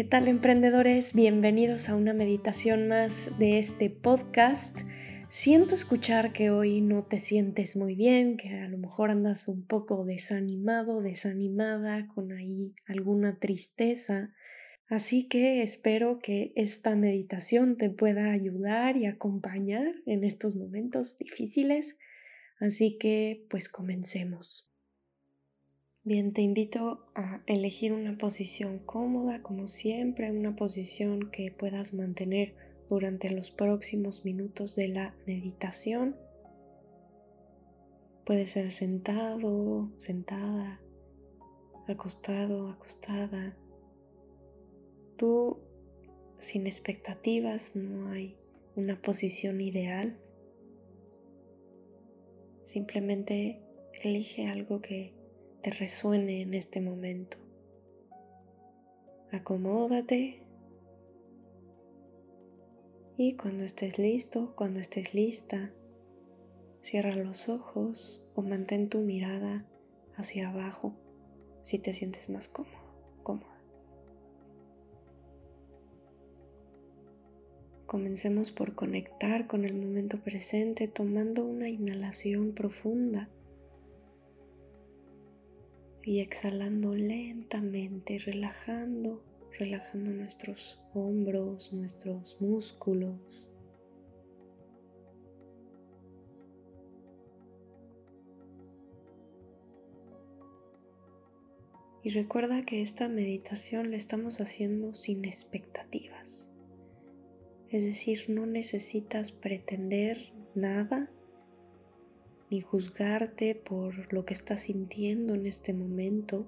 ¿Qué tal emprendedores? Bienvenidos a una meditación más de este podcast. Siento escuchar que hoy no te sientes muy bien, que a lo mejor andas un poco desanimado, desanimada, con ahí alguna tristeza. Así que espero que esta meditación te pueda ayudar y acompañar en estos momentos difíciles. Así que pues comencemos. Bien, te invito a elegir una posición cómoda, como siempre, una posición que puedas mantener durante los próximos minutos de la meditación. Puede ser sentado, sentada, acostado, acostada. Tú, sin expectativas, no hay una posición ideal. Simplemente elige algo que te resuene en este momento. Acomódate y cuando estés listo, cuando estés lista, cierra los ojos o mantén tu mirada hacia abajo si te sientes más cómodo, cómoda. Comencemos por conectar con el momento presente tomando una inhalación profunda y exhalando lentamente, relajando, relajando nuestros hombros, nuestros músculos. Y recuerda que esta meditación la estamos haciendo sin expectativas. Es decir, no necesitas pretender nada ni juzgarte por lo que estás sintiendo en este momento.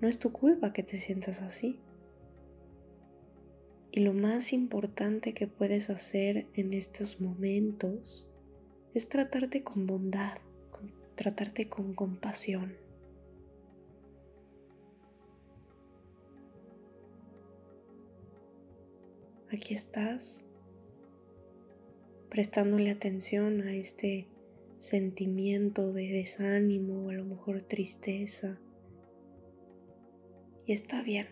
No es tu culpa que te sientas así. Y lo más importante que puedes hacer en estos momentos es tratarte con bondad, tratarte con compasión. Aquí estás, prestándole atención a este sentimiento de desánimo o a lo mejor tristeza. Y está bien.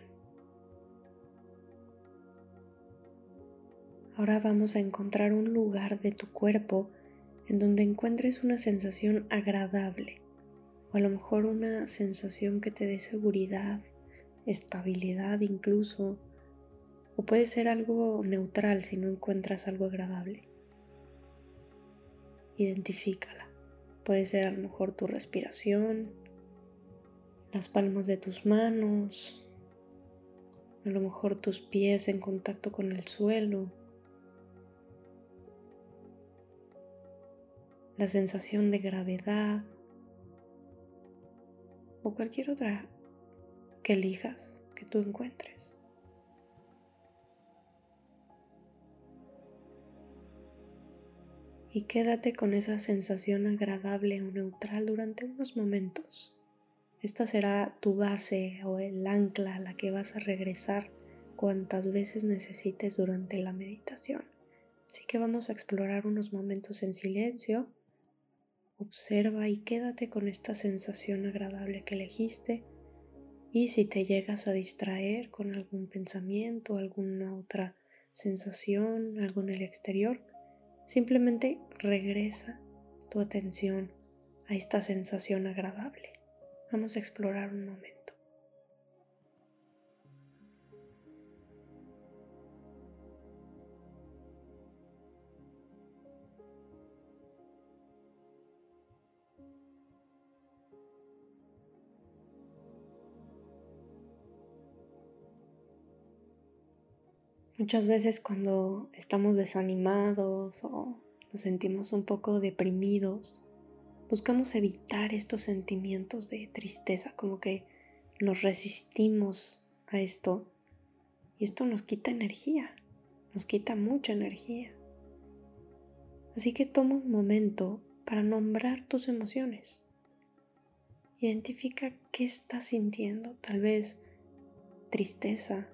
Ahora vamos a encontrar un lugar de tu cuerpo en donde encuentres una sensación agradable o a lo mejor una sensación que te dé seguridad, estabilidad incluso, o puede ser algo neutral si no encuentras algo agradable identifícala. Puede ser a lo mejor tu respiración, las palmas de tus manos, a lo mejor tus pies en contacto con el suelo, la sensación de gravedad o cualquier otra que elijas que tú encuentres. Y quédate con esa sensación agradable o neutral durante unos momentos. Esta será tu base o el ancla a la que vas a regresar cuantas veces necesites durante la meditación. Así que vamos a explorar unos momentos en silencio. Observa y quédate con esta sensación agradable que elegiste. Y si te llegas a distraer con algún pensamiento, alguna otra sensación, algo en el exterior, Simplemente regresa tu atención a esta sensación agradable. Vamos a explorar un momento. Muchas veces cuando estamos desanimados o nos sentimos un poco deprimidos, buscamos evitar estos sentimientos de tristeza, como que nos resistimos a esto y esto nos quita energía, nos quita mucha energía. Así que toma un momento para nombrar tus emociones. Identifica qué estás sintiendo, tal vez tristeza,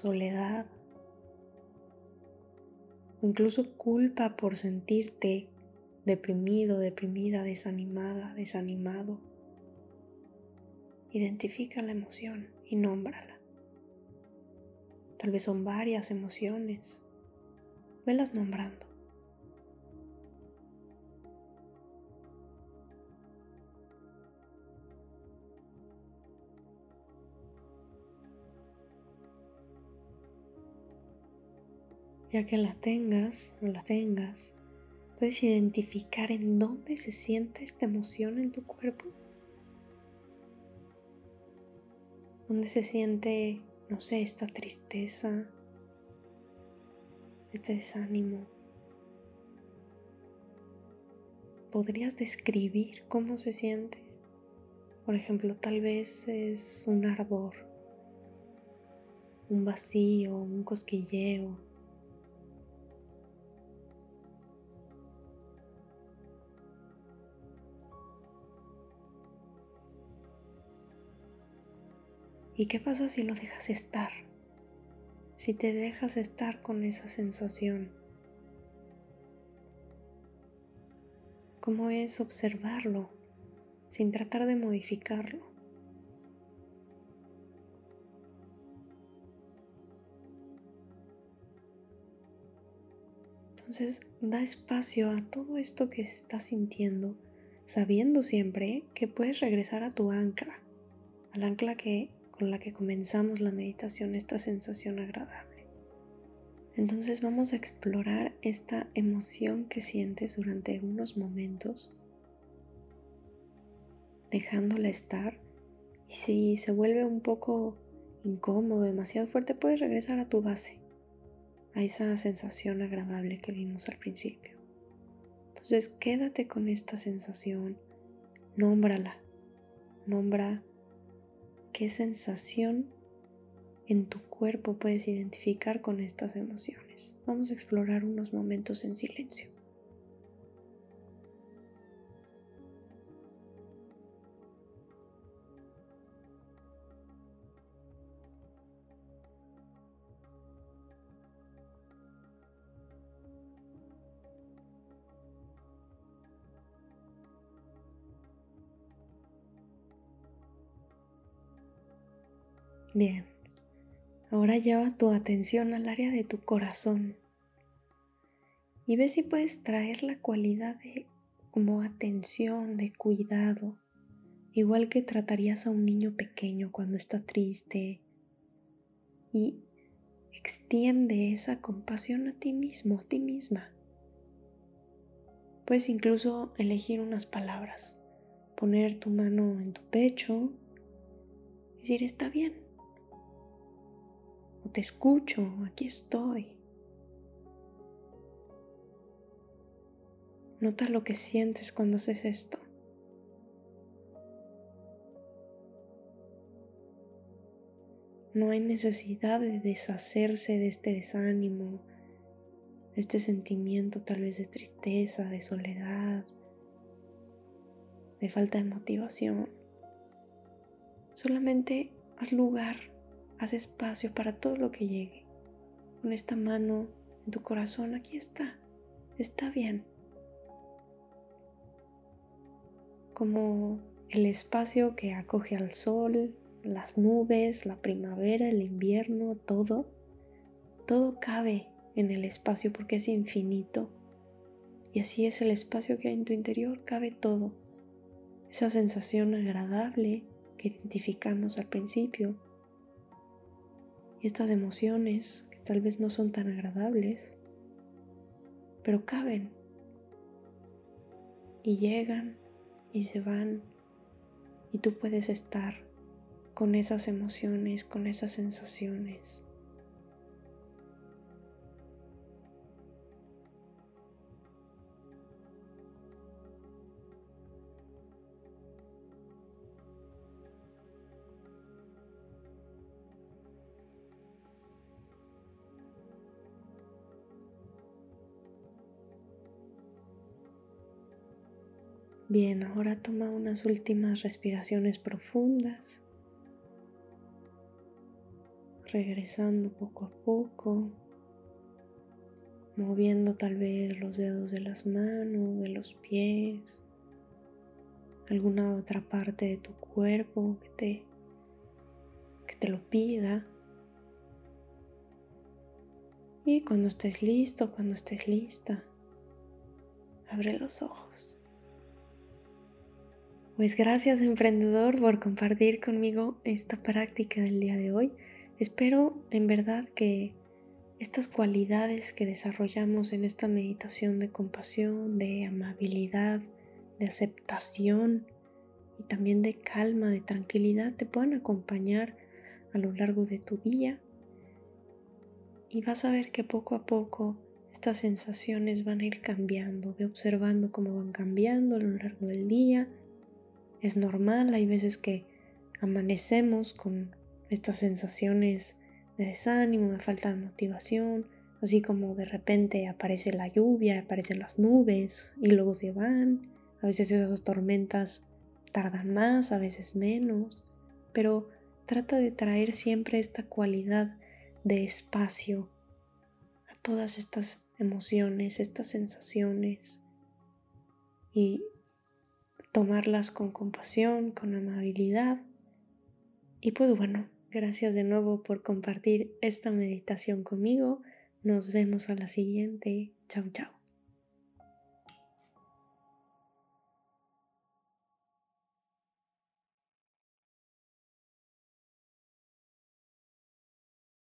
soledad o incluso culpa por sentirte deprimido, deprimida, desanimada, desanimado. identifica la emoción y nómbrala. Tal vez son varias emociones. Velas nombrando. Ya que la tengas o la tengas, puedes identificar en dónde se siente esta emoción en tu cuerpo. ¿Dónde se siente no sé, esta tristeza, este desánimo. ¿Podrías describir cómo se siente? Por ejemplo, tal vez es un ardor, un vacío, un cosquilleo. ¿Y qué pasa si lo dejas estar? Si te dejas estar con esa sensación. ¿Cómo es observarlo sin tratar de modificarlo? Entonces da espacio a todo esto que estás sintiendo, sabiendo siempre que puedes regresar a tu ancla, al ancla que con la que comenzamos la meditación, esta sensación agradable. Entonces vamos a explorar esta emoción que sientes durante unos momentos, dejándola estar. Y si se vuelve un poco incómodo, demasiado fuerte, puedes regresar a tu base, a esa sensación agradable que vimos al principio. Entonces quédate con esta sensación, nómbrala, nombra qué sensación en tu cuerpo puedes identificar con estas emociones. Vamos a explorar unos momentos en silencio. Bien, ahora lleva tu atención al área de tu corazón. Y ve si puedes traer la cualidad de como atención, de cuidado, igual que tratarías a un niño pequeño cuando está triste. Y extiende esa compasión a ti mismo, a ti misma. Puedes incluso elegir unas palabras, poner tu mano en tu pecho, decir está bien, te escucho, aquí estoy. Nota lo que sientes cuando haces esto. No hay necesidad de deshacerse de este desánimo, de este sentimiento tal vez de tristeza, de soledad, de falta de motivación. Solamente haz lugar Haz espacio para todo lo que llegue. Con esta mano en tu corazón, aquí está. Está bien. Como el espacio que acoge al sol, las nubes, la primavera, el invierno, todo. Todo cabe en el espacio porque es infinito. Y así es el espacio que hay en tu interior, cabe todo. Esa sensación agradable que identificamos al principio, y estas emociones que tal vez no son tan agradables, pero caben y llegan y se van y tú puedes estar con esas emociones, con esas sensaciones. Bien, ahora toma unas últimas respiraciones profundas, regresando poco a poco, moviendo tal vez los dedos de las manos, de los pies, alguna otra parte de tu cuerpo que te, que te lo pida. Y cuando estés listo, cuando estés lista, abre los ojos. Pues gracias emprendedor por compartir conmigo esta práctica del día de hoy. Espero en verdad que estas cualidades que desarrollamos en esta meditación de compasión, de amabilidad, de aceptación y también de calma, de tranquilidad te puedan acompañar a lo largo de tu día. Y vas a ver que poco a poco estas sensaciones van a ir cambiando. Ve observando cómo van cambiando a lo largo del día es normal, hay veces que amanecemos con estas sensaciones de desánimo, de falta de motivación, así como de repente aparece la lluvia, aparecen las nubes y luego se van. A veces esas tormentas tardan más, a veces menos, pero trata de traer siempre esta cualidad de espacio a todas estas emociones, estas sensaciones y tomarlas con compasión, con amabilidad. Y pues bueno, gracias de nuevo por compartir esta meditación conmigo. Nos vemos a la siguiente. Chao, chao.